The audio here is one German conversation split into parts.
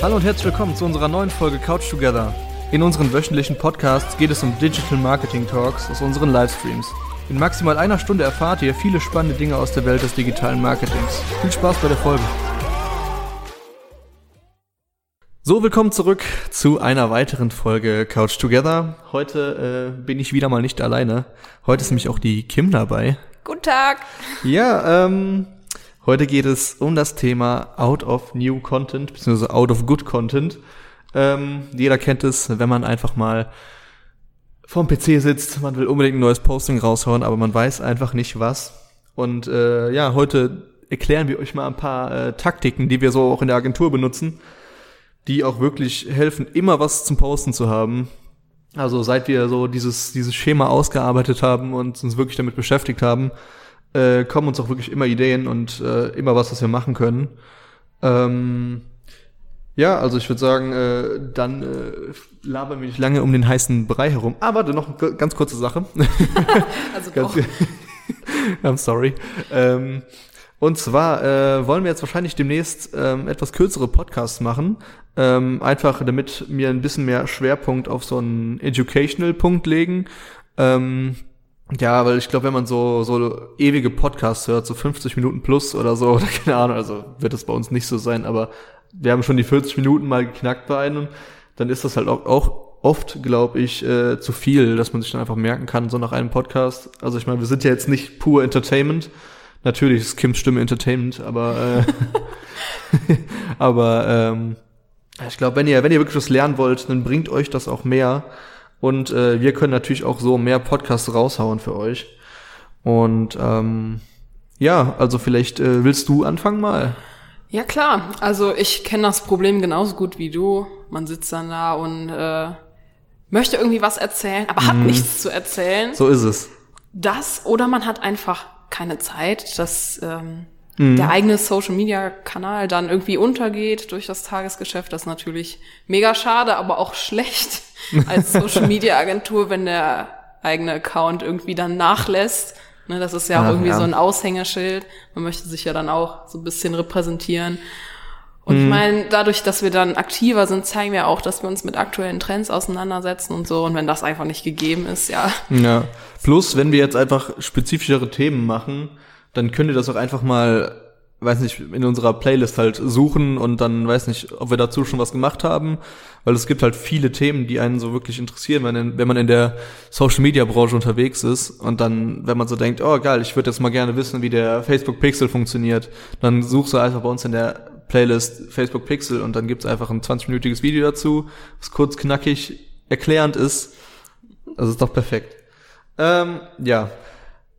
Hallo und herzlich willkommen zu unserer neuen Folge Couch Together. In unseren wöchentlichen Podcasts geht es um Digital Marketing Talks aus unseren Livestreams. In maximal einer Stunde erfahrt ihr viele spannende Dinge aus der Welt des digitalen Marketings. Viel Spaß bei der Folge. So, willkommen zurück zu einer weiteren Folge Couch Together. Heute äh, bin ich wieder mal nicht alleine. Heute ist nämlich auch die Kim dabei. Guten Tag. Ja, ähm, heute geht es um das Thema Out of New Content, beziehungsweise Out of Good Content. Ähm, jeder kennt es, wenn man einfach mal vorm PC sitzt, man will unbedingt ein neues Posting raushauen, aber man weiß einfach nicht was. Und äh, ja, heute erklären wir euch mal ein paar äh, Taktiken, die wir so auch in der Agentur benutzen, die auch wirklich helfen, immer was zum Posten zu haben. Also seit wir so dieses, dieses Schema ausgearbeitet haben und uns wirklich damit beschäftigt haben, äh, kommen uns auch wirklich immer Ideen und äh, immer was, was wir machen können. Ähm, ja, also ich würde sagen, äh, dann äh, labern wir nicht lange um den heißen Brei herum. Aber dann noch eine ganz kurze Sache. Also Ganz. I'm sorry. Ähm, und zwar äh, wollen wir jetzt wahrscheinlich demnächst ähm, etwas kürzere Podcasts machen. Ähm, einfach damit wir ein bisschen mehr Schwerpunkt auf so einen Educational-Punkt legen. Ähm, ja, weil ich glaube, wenn man so, so ewige Podcasts hört, so 50 Minuten plus oder so, oder keine Ahnung, also wird das bei uns nicht so sein, aber wir haben schon die 40 Minuten mal geknackt bei einem, dann ist das halt auch, auch oft, glaube ich, äh, zu viel, dass man sich dann einfach merken kann, so nach einem Podcast. Also ich meine, wir sind ja jetzt nicht pur Entertainment. Natürlich ist Kims Stimme Entertainment, aber äh, aber ähm, ich glaube, wenn ihr wenn ihr wirklich was lernen wollt, dann bringt euch das auch mehr. Und äh, wir können natürlich auch so mehr Podcasts raushauen für euch. Und ähm, ja, also vielleicht äh, willst du anfangen mal. Ja klar, also ich kenne das Problem genauso gut wie du. Man sitzt dann da und äh, möchte irgendwie was erzählen, aber hat nichts zu erzählen. So ist es. Das oder man hat einfach keine Zeit, dass ähm, der eigene Social-Media-Kanal dann irgendwie untergeht durch das Tagesgeschäft. Das ist natürlich mega schade, aber auch schlecht als Social-Media-Agentur, wenn der eigene Account irgendwie dann nachlässt. Ne, das ist ja auch Ach, irgendwie ja. so ein Aushängeschild. Man möchte sich ja dann auch so ein bisschen repräsentieren. Und ich meine, dadurch, dass wir dann aktiver sind, zeigen wir auch, dass wir uns mit aktuellen Trends auseinandersetzen und so. Und wenn das einfach nicht gegeben ist, ja, Ja. Plus, wenn wir jetzt einfach spezifischere Themen machen, dann könnt ihr das auch einfach mal, weiß nicht, in unserer Playlist halt suchen und dann weiß nicht, ob wir dazu schon was gemacht haben, weil es gibt halt viele Themen, die einen so wirklich interessieren, wenn, wenn man in der Social Media Branche unterwegs ist und dann, wenn man so denkt, oh geil, ich würde jetzt mal gerne wissen, wie der Facebook Pixel funktioniert, dann suchst du einfach bei uns in der Playlist Facebook Pixel und dann gibt's einfach ein 20-minütiges Video dazu, was kurz knackig erklärend ist. Das ist doch perfekt. Ähm, ja.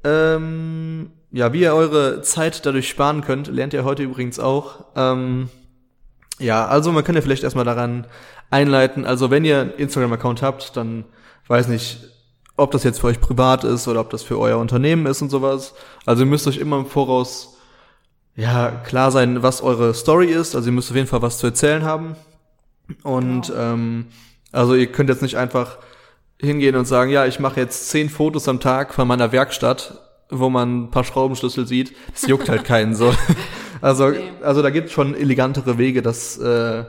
Ähm, ja, wie ihr eure Zeit dadurch sparen könnt, lernt ihr heute übrigens auch. Ähm, ja, also man kann ja vielleicht erstmal daran einleiten. Also wenn ihr einen Instagram-Account habt, dann weiß nicht, ob das jetzt für euch privat ist oder ob das für euer Unternehmen ist und sowas. Also ihr müsst euch immer im Voraus ja klar sein, was eure Story ist. Also ihr müsst auf jeden Fall was zu erzählen haben. Und ähm, also ihr könnt jetzt nicht einfach hingehen und sagen, ja, ich mache jetzt zehn Fotos am Tag von meiner Werkstatt, wo man ein paar Schraubenschlüssel sieht. Das juckt halt keinen so. Also, Nee. also da gibt es schon elegantere Wege, das äh,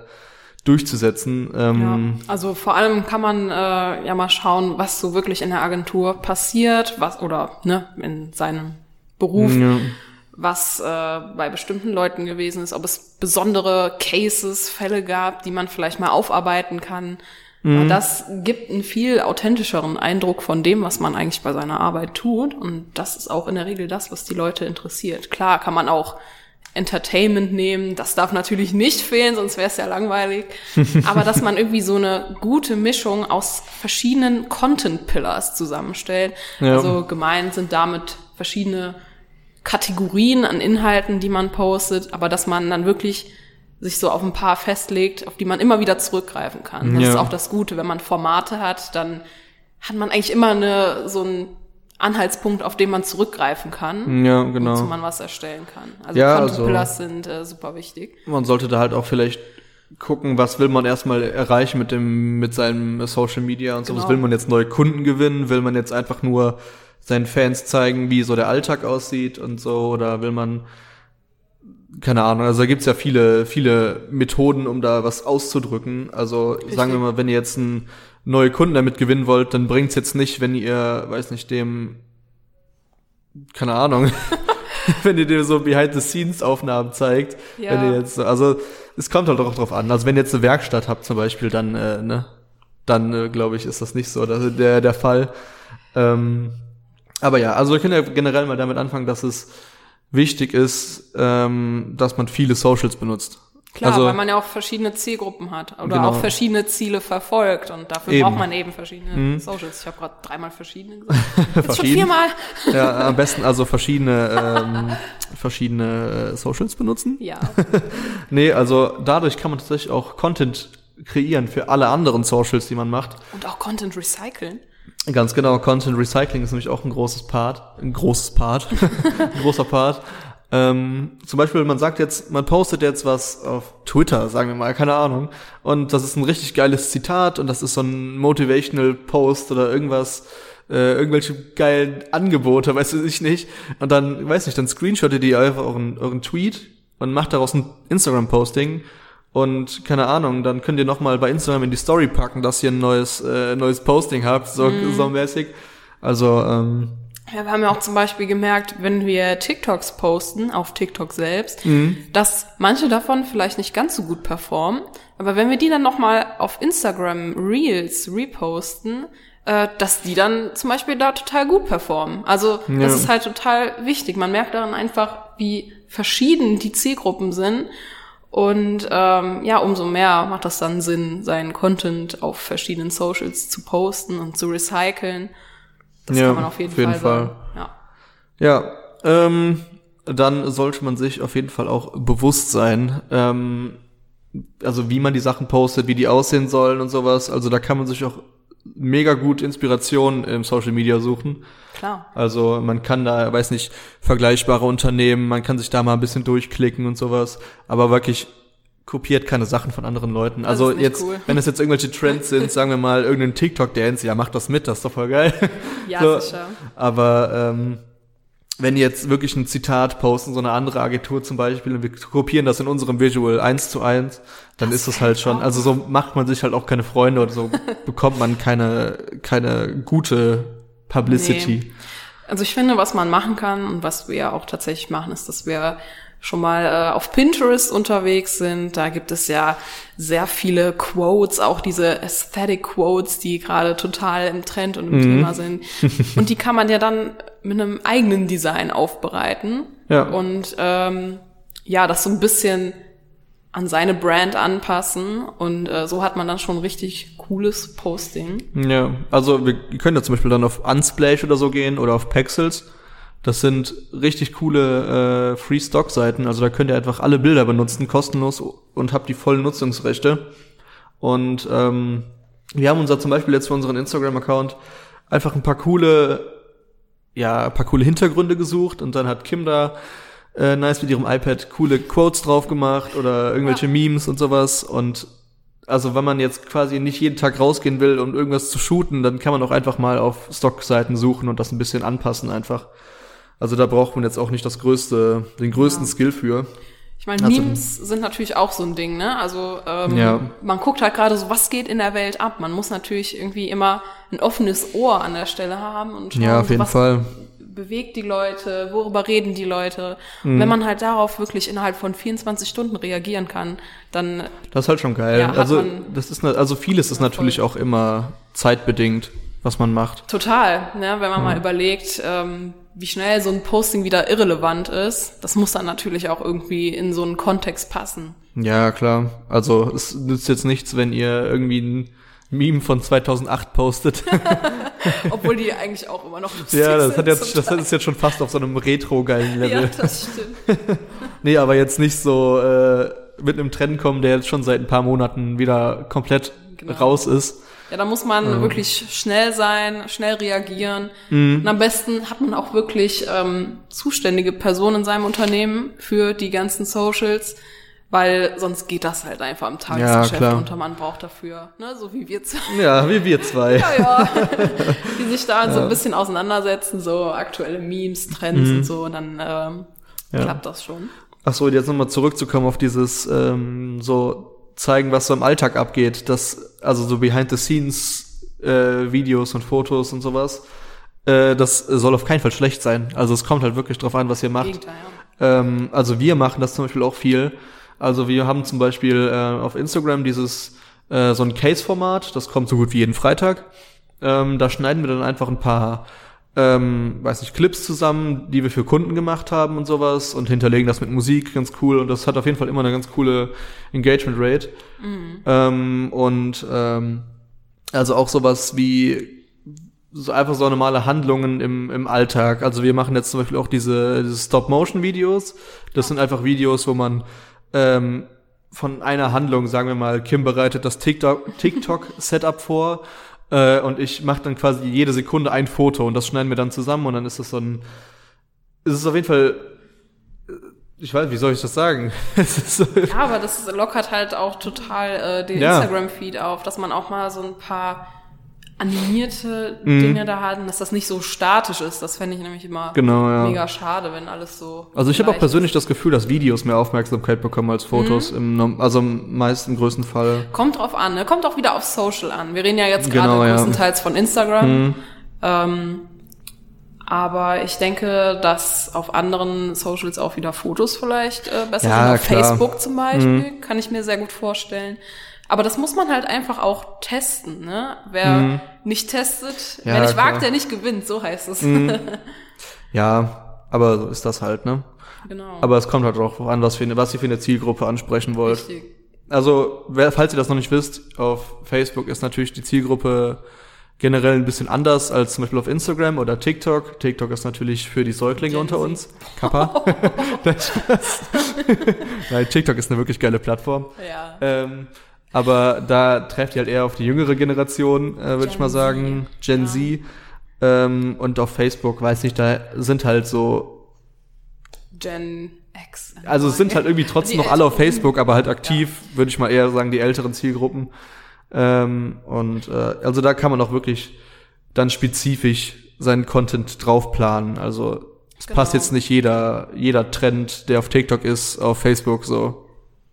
durchzusetzen. Ähm, Ja, also vor allem kann man äh, ja mal schauen, was so wirklich in der Agentur passiert, was oder ne in seinem Beruf, ja. was äh, bei bestimmten Leuten gewesen ist, ob es besondere Cases, Fälle gab, die man vielleicht mal aufarbeiten kann. Aber Das gibt einen viel authentischeren Eindruck von dem, was man eigentlich bei seiner Arbeit tut. Und das ist auch in der Regel das, was die Leute interessiert. Klar kann man auch Entertainment nehmen. Das darf natürlich nicht fehlen, sonst wäre es ja langweilig. Aber dass man irgendwie so eine gute Mischung aus verschiedenen Content-Pillars zusammenstellt. Ja. Also gemeint sind damit verschiedene Kategorien an Inhalten, die man postet, aber dass man dann wirklich sich so auf ein paar festlegt, auf die man immer wieder zurückgreifen kann. Das Ja. ist auch das Gute, wenn man Formate hat, dann hat man eigentlich immer eine, so einen Anhaltspunkt, auf den man zurückgreifen kann, ja, wozu genau. man was erstellen kann. Also Ja, Content also- sind äh, super wichtig. Man sollte da halt auch vielleicht gucken, was will man erstmal erreichen mit dem, mit seinem Social Media und so. Was Genau. will man jetzt neue Kunden gewinnen? Will man jetzt einfach nur seinen Fans zeigen, wie so der Alltag aussieht und so? Oder will man keine Ahnung, also da gibt's ja viele, viele Methoden, um da was auszudrücken. Also sagen wir mal, wenn ihr jetzt einen neue Kunden damit gewinnen wollt, dann bringt's jetzt nicht, wenn ihr, weiß nicht, dem, keine Ahnung, wenn ihr dir so Behind-the-Scenes-Aufnahmen zeigt, Ja. wenn ihr jetzt, so- also es kommt halt auch drauf an. Also wenn ihr jetzt eine Werkstatt habt zum Beispiel, dann, äh, ne, dann äh, glaube ich, ist das nicht so das der, der Fall. Ähm, aber ja, also wir können ja generell mal damit anfangen, dass es wichtig ist, ähm, dass man viele Socials benutzt. Klar, also, weil man ja auch verschiedene Zielgruppen hat oder Genau. auch verschiedene Ziele verfolgt und dafür Eben. Mhm. braucht man eben verschiedene Socials. Ich habe gerade dreimal verschiedene gesagt. Jetzt schon viermal. ja, am besten also verschiedene, ähm, verschiedene äh, Socials benutzen. Ja, Nee, also dadurch kann man tatsächlich auch Content kreieren für alle anderen Socials, die man macht. und auch Content recyceln. Ganz genau, Content Recycling ist nämlich auch ein großes Part, ein großes Part, ein großer Part. Ähm, zum Beispiel, man sagt jetzt, man postet jetzt was auf Twitter, sagen wir mal, keine Ahnung, und das ist ein richtig geiles Zitat und das ist so ein Motivational Post oder irgendwas, äh, irgendwelche geilen Angebote, weiß ich nicht. Und dann, weiß nicht, dann screenshottet ihr einfach euren, euren Tweet und macht daraus ein Instagram-Posting und keine Ahnung, dann könnt ihr noch mal bei Instagram in die Story packen, dass ihr ein neues äh, neues Posting habt, so, so mäßig. Also ähm, Ja, wir haben ja auch zum Beispiel gemerkt, wenn wir TikToks posten, auf TikTok selbst, Mhm. dass manche davon vielleicht nicht ganz so gut performen. Aber wenn wir die dann nochmal auf Instagram Reels reposten, äh, dass die dann zum Beispiel da total gut performen. Also Ja. das ist halt total wichtig. Man merkt daran einfach, wie verschieden die Zielgruppen sind. Und ähm, ja, umso mehr macht das dann Sinn, seinen Content auf verschiedenen Socials zu posten und zu recyceln. Das Ja, kann man auf jeden, auf jeden Fall, Fall. Ja. ja, ähm, dann sollte man sich auf jeden Fall auch bewusst sein, ähm, also wie man die Sachen postet, wie die aussehen sollen und sowas. Also da kann man sich auch mega gut Inspiration im Social Media suchen. Klar. Also man kann da, weiß nicht, vergleichbare Unternehmen, man kann sich da mal ein bisschen durchklicken und sowas, aber wirklich kopiert keine Sachen von anderen Leuten. Also ist nicht jetzt, cool. wenn es jetzt irgendwelche Trends sind, sagen wir mal irgendein TikTok-Dance, ja, macht das mit, das ist doch voll geil. Ja, So, sicher. Aber ähm, wenn jetzt wirklich ein Zitat posten, so eine andere Agentur zum Beispiel, und wir kopieren das in unserem Visual eins zu eins, dann ist das halt schon, also so macht man sich halt auch keine Freunde oder so bekommt man keine, keine gute Publicity. Nee. Also ich finde, was man machen kann und was wir auch tatsächlich machen, ist, dass wir schon mal äh, auf Pinterest unterwegs sind. Da gibt es ja sehr viele Quotes, auch diese Aesthetic Quotes, die gerade total im Trend und im Thema sind. Und die kann man ja dann mit einem eigenen Design aufbereiten. Ja. Und ähm, ja, das so ein bisschen an seine Brand anpassen. Und äh, so hat man dann schon richtig cooles Posting. Ja, also wir können ja zum Beispiel dann auf Unsplash oder so gehen oder auf Pexels. Das sind richtig coole äh, Free-Stock-Seiten. Also da könnt ihr einfach alle Bilder benutzen, kostenlos und habt die vollen Nutzungsrechte. Und ähm, wir haben unser zum Beispiel jetzt für unseren Instagram-Account einfach ein paar coole, ja, ein paar coole Hintergründe gesucht und dann hat Kim da äh, nice mit ihrem iPad coole Quotes drauf gemacht oder irgendwelche Memes und sowas und also wenn man jetzt quasi nicht jeden Tag rausgehen will, um irgendwas zu shooten, dann kann man auch einfach mal auf Stockseiten suchen und das ein bisschen anpassen einfach. Also da braucht man jetzt auch nicht das größte, den größten Skill für. Ich meine, Also- Memes sind natürlich auch so ein Ding, ne? Also ähm, Ja. man guckt halt gerade so, was geht in der Welt ab. Man muss natürlich irgendwie immer ein offenes Ohr an der Stelle haben und schauen, Ja, auf so, jeden was Fall. bewegt die Leute, worüber reden die Leute. Mhm. Und wenn man halt darauf wirklich innerhalb von 24 Stunden reagieren kann, dann Das ist halt schon geil. Ja, also das ist also vieles ist natürlich auch immer zeitbedingt, was man macht. total, ne? Wenn man mal überlegt, ähm, wie schnell so ein Posting wieder irrelevant ist, das muss dann natürlich auch irgendwie in so einen Kontext passen. Ja, klar. Also es nützt jetzt nichts, wenn ihr irgendwie ein Meme von 2008 postet. Obwohl die eigentlich auch immer noch lustig ja, das sind hat jetzt das ist jetzt schon fast auf so einem retro-geilen Level. Ja, das stimmt. Nee, aber jetzt nicht so äh, mit einem Trend kommen, der jetzt schon seit ein paar Monaten wieder komplett Genau. raus ist. Ja, da muss man wirklich schnell sein, schnell reagieren. Mhm. Und am besten hat man auch wirklich ähm, zuständige Personen in seinem Unternehmen für die ganzen Socials, weil sonst geht das halt einfach am Tagesgeschäft klar. unter. Man braucht dafür, ne, so wie wir zwei, Ja, wie wir zwei. ja, ja, die sich da so ein bisschen auseinandersetzen, so aktuelle Memes, Trends und so, und dann ähm, Mhm. Ja. klappt das schon. Ach so, jetzt nochmal zurückzukommen auf dieses ähm, so zeigen, was so im Alltag abgeht. Das, also so behind the scenes äh, Videos und Fotos und sowas. Äh, das soll auf keinen Fall schlecht sein. Also es kommt halt wirklich drauf an, was ihr macht. Gegenteil, ja. Ähm, also wir machen das zum Beispiel auch viel. Also wir haben zum Beispiel äh, auf Instagram dieses äh, so ein Case-Format, das kommt so gut wie jeden Freitag. Ähm, da schneiden wir dann einfach ein paar, ähm, weiß nicht, Clips zusammen, die wir für Kunden gemacht haben und sowas und hinterlegen das mit Musik, ganz cool. Und das hat auf jeden Fall immer eine ganz coole Engagement Rate. Ähm, und ähm, also auch sowas wie so einfach so normale Handlungen im, im Alltag. Also wir machen jetzt zum Beispiel auch diese, diese Stop-Motion-Videos. Das sind einfach Videos, wo man ähm, von einer Handlung, sagen wir mal, Kim bereitet das TikTok- TikTok-Setup vor äh, und ich mache dann quasi jede Sekunde ein Foto und das schneiden wir dann zusammen und dann ist das so ein, es ist auf jeden Fall, äh, ich weiß, wie soll ich das sagen? es so, Ja, aber das lockert halt auch total äh, den Ja. Instagram-Feed auf, dass man auch mal so ein paar animierte Mhm. Dinge da hat und dass das nicht so statisch ist. Das fände ich nämlich immer Genau, ja. mega schade, wenn alles so. Also ich habe auch persönlich das Gefühl, dass Videos mehr Aufmerksamkeit bekommen als Fotos, im, Norm- also im meisten größten Fall. ist. Kommt drauf an, ne? Kommt auch wieder auf Social an. Wir reden ja jetzt gerade Genau, ja. Mhm. größtenteils von Instagram. Ähm, aber ich denke, dass auf anderen Socials auch wieder Fotos vielleicht äh, besser Ja, sind. Auf klar. Mhm. Facebook zum Beispiel, kann ich mir sehr gut vorstellen. Aber das muss man halt einfach auch testen, ne? Wer nicht testet, Mhm. Ja, wer nicht klar. Mhm. wagt, der nicht gewinnt, so heißt es. Ja, aber so ist das halt, ne? genau. Aber es kommt halt auch an, was, für was ihr für eine Zielgruppe ansprechen wollt. Richtig. Also, falls ihr das noch nicht wisst, auf Facebook ist natürlich die Zielgruppe generell ein bisschen anders als zum Beispiel auf Instagram oder TikTok. TikTok ist natürlich für die Säuglinge Gen unter uns. Kappa. Nein, TikTok ist eine wirklich geile Plattform. Ja. Ähm, aber da trefft ihr halt eher auf die jüngere Generation, äh, würde ich mal Z, sagen. Gen ja. Z. Ähm, und auf Facebook, weiß nicht, da sind halt so Gen X. also es sind halt irgendwie trotzdem Die noch alle auf. Facebook, aber halt aktiv, würde ich mal eher sagen, die älteren Zielgruppen. Ähm, und äh, also da kann man auch wirklich dann spezifisch seinen Content drauf planen. Also es Genau. passt jetzt nicht jeder, jeder Trend, der auf TikTok ist, auf Facebook so.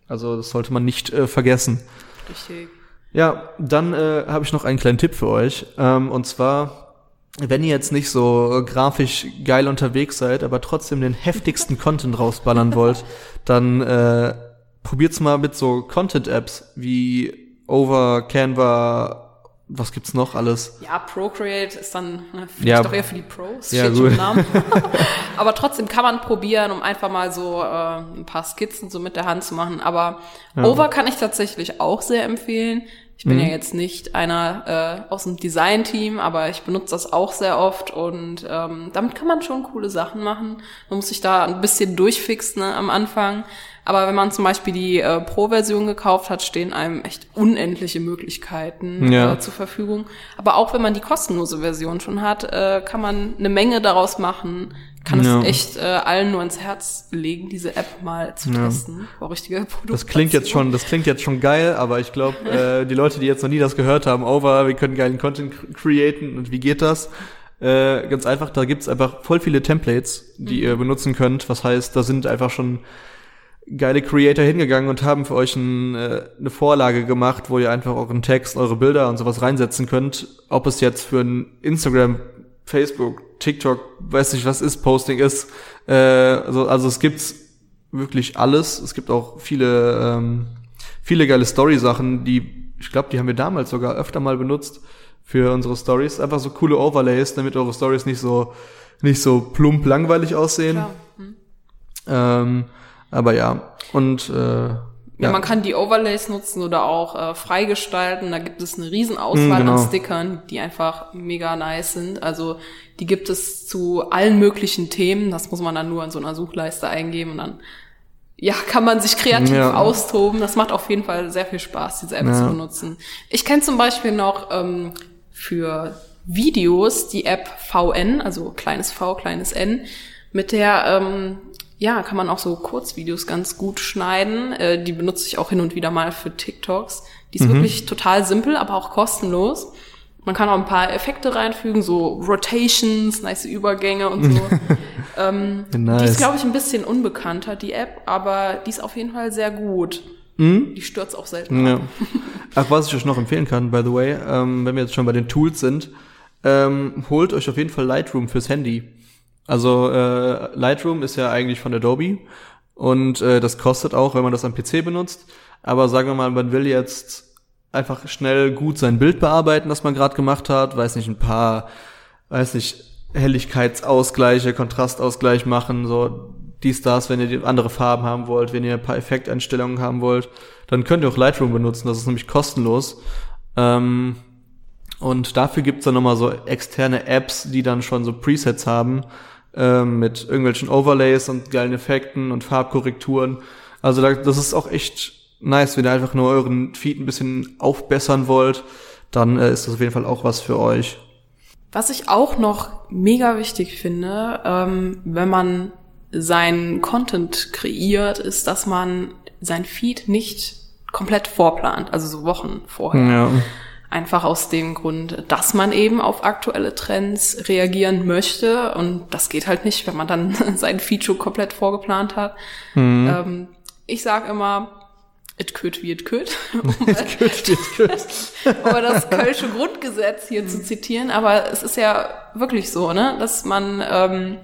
Also das sollte man nicht äh, vergessen. Richtig. Ja, dann äh, habe ich noch einen kleinen Tipp für euch. Ähm, und zwar, wenn ihr jetzt nicht so grafisch geil unterwegs seid, aber trotzdem den heftigsten Content rausballern wollt, dann äh, probiert's mal mit so Content-Apps wie Over, Canva, was gibt's noch alles? Ja, Procreate ist dann ne, vielleicht Ja. doch eher für die Pros, Ja, gut. im Namen. Aber trotzdem kann man probieren, um einfach mal so äh, ein paar Skizzen so mit der Hand zu machen. Aber Over kann ich tatsächlich auch sehr empfehlen. Ich bin Mhm. ja jetzt nicht einer äh, aus dem Design-Team, aber ich benutze das auch sehr oft und ähm, damit kann man schon coole Sachen machen. Man muss sich da ein bisschen durchfixen ne, am Anfang. Aber wenn man zum Beispiel die äh, Pro-Version gekauft hat, stehen einem echt unendliche Möglichkeiten Ja. äh, zur Verfügung. Aber auch wenn man die kostenlose Version schon hat, äh, kann man eine Menge daraus machen. Kann Ja. es echt äh, allen nur ins Herz legen, diese App mal zu testen. War richtige. Das klingt jetzt schon, das klingt jetzt schon geil, aber ich glaube, äh, die Leute, die jetzt noch nie das gehört haben, Over, wir können geilen Content cr- createn und wie geht das? Äh, ganz einfach, da gibt's einfach voll viele Templates, die ihr benutzen könnt. Was heißt, da sind einfach schon geile Creator hingegangen und haben für euch ein, äh, eine Vorlage gemacht, wo ihr einfach euren Text, eure Bilder und sowas reinsetzen könnt. Ob es jetzt für ein Instagram, Facebook, TikTok, weiß nicht was ist, Posting ist. Äh, also, also es gibt's wirklich alles. Es gibt auch viele, ähm, viele geile Story-Sachen, die, ich glaube, die haben wir damals sogar öfter mal benutzt für unsere Stories. Einfach so coole Overlays, damit eure Stories nicht so, nicht so plump langweilig aussehen. Hm. Ähm, aber ja, und äh, Ja, man kann die Overlays nutzen oder auch äh, freigestalten. Da gibt es eine riesen Auswahl Mm, genau. an Stickern, die einfach mega nice sind. Also die gibt es zu allen möglichen Themen. Das muss man dann nur in so einer Suchleiste eingeben und dann ja, kann man sich kreativ Ja. austoben. Das macht auf jeden Fall sehr viel Spaß, diese App Ja. zu benutzen. Ich kenne zum Beispiel noch ähm, für Videos die App VN, also kleines V, kleines N, mit der ähm, ja, kann man auch so Kurzvideos ganz gut schneiden. Äh, die benutze ich auch hin und wieder mal für TikToks. Die ist wirklich total simpel, aber auch kostenlos. Man kann auch ein paar Effekte reinfügen, so Rotations, nice Übergänge und so. Ähm, Nice. Die ist, glaube ich, ein bisschen unbekannter, die App, aber die ist auf jeden Fall sehr gut. Die stürzt auch selten. Mhm. Ja. Ach, was ich euch noch empfehlen kann, by the way, ähm, wenn wir jetzt schon bei den Tools sind, ähm, holt euch auf jeden Fall Lightroom fürs Handy. Also äh, Lightroom ist ja eigentlich von Adobe und äh, das kostet auch, wenn man das am PC benutzt. Aber sagen wir mal, man will jetzt einfach schnell gut sein Bild bearbeiten, das man gerade gemacht hat, weiß nicht, ein paar, weiß nicht, Helligkeitsausgleiche, Kontrastausgleich machen, so dies, das, wenn ihr andere Farben haben wollt, wenn ihr ein paar Effekteinstellungen haben wollt, dann könnt ihr auch Lightroom benutzen, das ist nämlich kostenlos. Ähm, und dafür gibt's dann nochmal so externe Apps, die dann schon so Presets haben, ähm, mit irgendwelchen Overlays und geilen Effekten und Farbkorrekturen. Also da, das ist auch echt nice, wenn ihr einfach nur euren Feed ein bisschen aufbessern wollt, dann äh, ist das auf jeden Fall auch was für euch. Was ich auch noch mega wichtig finde, ähm, wenn man seinen Content kreiert, ist, dass man sein Feed nicht komplett vorplant, also so Wochen vorher. Ja. Einfach aus dem Grund, dass man eben auf aktuelle Trends reagieren möchte. Und das geht halt nicht, wenn man dann sein schon komplett vorgeplant hat. Ähm, ich sag immer, it could wie it could. um, um das Kölsche Grundgesetz hier zu zitieren. Aber es ist ja wirklich so, ne, dass man ähm,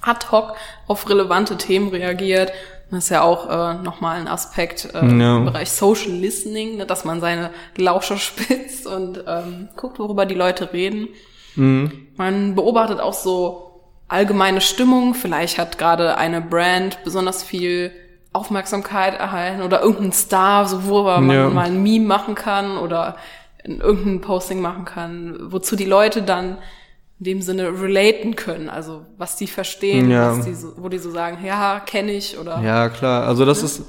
ad hoc auf relevante Themen reagiert. Das ist ja auch äh, nochmal ein Aspekt äh, Ja. im Bereich Social Listening, ne, dass man seine Lauscher spitzt und ähm, guckt, worüber die Leute reden. Man beobachtet auch so allgemeine Stimmung. Vielleicht hat gerade eine Brand besonders viel Aufmerksamkeit erhalten oder irgendein Star, so worüber man Ja. mal ein Meme machen kann oder in irgendein Posting machen kann, wozu die Leute dann in dem Sinne relaten können, also was die verstehen, Ja. was die so, wo die so sagen, ja, kenne ich oder Ja, klar. Also das ist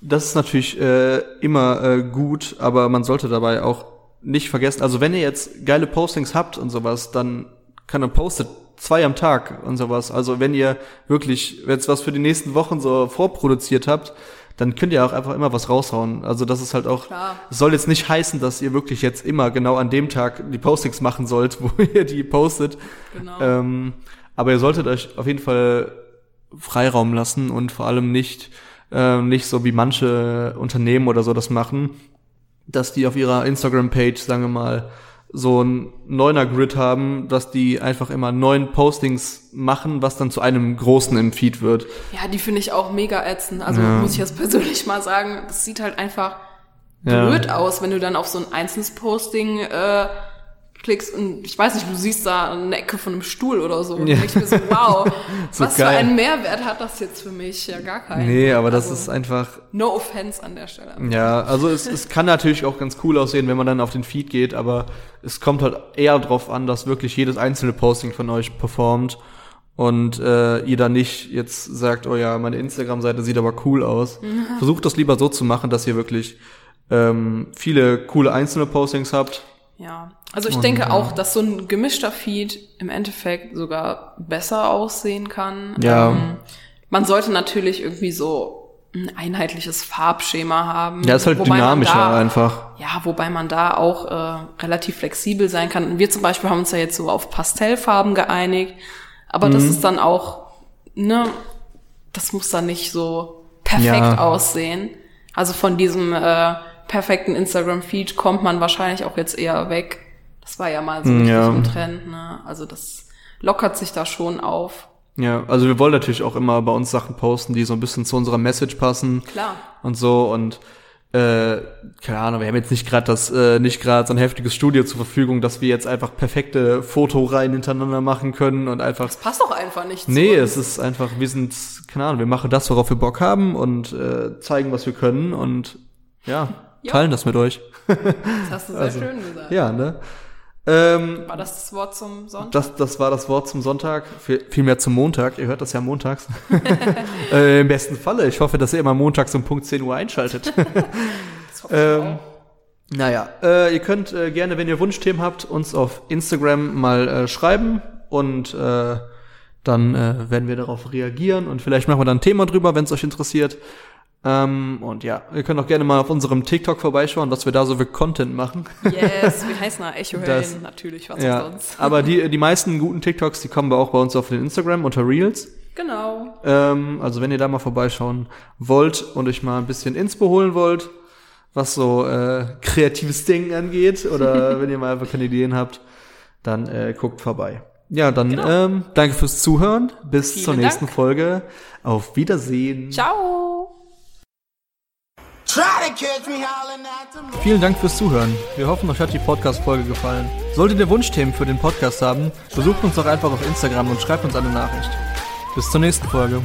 das ist natürlich äh, immer äh, gut, aber man sollte dabei auch nicht vergessen. Also wenn ihr jetzt geile Postings habt und sowas, dann kann man postet zwei am Tag und sowas. Also wenn ihr wirklich jetzt was für die nächsten Wochen so vorproduziert habt, dann könnt ihr auch einfach immer was raushauen. Also das ist halt auch, es soll jetzt nicht heißen, dass ihr wirklich jetzt immer genau an dem Tag die Postings machen sollt, wo ihr die postet. Genau. Ähm, aber ihr solltet euch auf jeden Fall Freiraum lassen und vor allem nicht, ähm, nicht so wie manche Unternehmen oder so das machen, dass die auf ihrer Instagram-Page, sagen wir mal, so ein neuner Grid haben, dass die einfach immer neun Postings machen, was dann zu einem großen im Feed wird. Ja, die finde ich auch mega ätzend. Also Ja. muss ich jetzt persönlich mal sagen, das sieht halt einfach Ja. blöd aus, wenn du dann auf so ein einzelnes Posting äh, klickst und ich weiß nicht, du siehst da eine Ecke von einem Stuhl oder so. Und Ja. ich mir so, wow, So was für geil. einen Mehrwert hat das jetzt für mich? Ja, gar keinen. Nee, aber das also, ist einfach, No offense an der Stelle. Ja, also es, es kann natürlich auch ganz cool aussehen, wenn man dann auf den Feed geht, aber es kommt halt eher drauf an, dass wirklich jedes einzelne Posting von euch performt und äh, ihr dann nicht jetzt sagt, oh ja, meine Instagram-Seite sieht aber cool aus. Versucht das lieber so zu machen, dass ihr wirklich ähm, viele coole einzelne Postings habt. Ja, also ich Und, denke ja. auch, dass so ein gemischter Feed im Endeffekt sogar besser aussehen kann. Ja. Ähm, man sollte natürlich irgendwie so ein einheitliches Farbschema haben. Ja, ist halt dynamischer da, einfach. Ja, wobei man da auch äh, relativ flexibel sein kann. Und wir zum Beispiel haben uns ja jetzt so auf Pastellfarben geeinigt, aber Mhm. das ist dann auch, ne, das muss dann nicht so perfekt Ja. aussehen. Also von diesem äh, perfekten Instagram-Feed kommt man wahrscheinlich auch jetzt eher weg. Das war ja mal so richtig Ja. im Trend, ne? Also das lockert sich da schon auf. Ja, also wir wollen natürlich auch immer bei uns Sachen posten, die so ein bisschen zu unserer Message passen. Klar. und so und äh, keine Ahnung, wir haben jetzt nicht gerade das äh, nicht gerade so ein heftiges Studio zur Verfügung, dass wir jetzt einfach perfekte Fotoreihen hintereinander machen können und einfach Passt doch einfach nicht Nee, es ist einfach, wir sind, keine Ahnung, wir machen das, worauf wir Bock haben und äh, zeigen, was wir können und ja, Ja. teilen das mit euch. Das hast du sehr Also, schön gesagt. Ja, ne? Ähm, War das das Wort zum Sonntag? das, das war das Wort zum Sonntag, viel- vielmehr zum Montag. Ihr hört das ja montags. äh, Im besten Falle. Ich hoffe, dass ihr immer montags um Punkt 10 Uhr einschaltet. Das hoffe ich ähm, auch. Naja, äh, ihr könnt äh, gerne, wenn ihr Wunschthemen habt, uns auf Instagram mal äh, schreiben und äh, dann äh, werden wir darauf reagieren und vielleicht machen wir dann ein Thema drüber, wenn es euch interessiert. Ähm, und ja, ihr könnt auch gerne mal auf unserem TikTok vorbeischauen, was wir da so für Content machen. Yes, wir heißen da Echo Das- natürlich, was ja, sonst. aber die, die meisten guten TikToks, die kommen wir auch bei uns auf den Instagram unter Reels. Genau. Ähm, also wenn ihr da mal vorbeischauen wollt und euch mal ein bisschen Inspo holen wollt, was so äh, kreatives Denken angeht, oder wenn ihr mal einfach keine Ideen habt, dann äh, guckt vorbei. Ja, dann Genau. ähm, danke fürs Zuhören. Bis Vielen zur nächsten Dank. Folge. Auf Wiedersehen. Ciao. Vielen Dank fürs Zuhören. Wir hoffen, euch hat die Podcast-Folge gefallen. Solltet ihr Wunschthemen für den Podcast haben, besucht uns doch einfach auf Instagram und schreibt uns eine Nachricht. Bis zur nächsten Folge.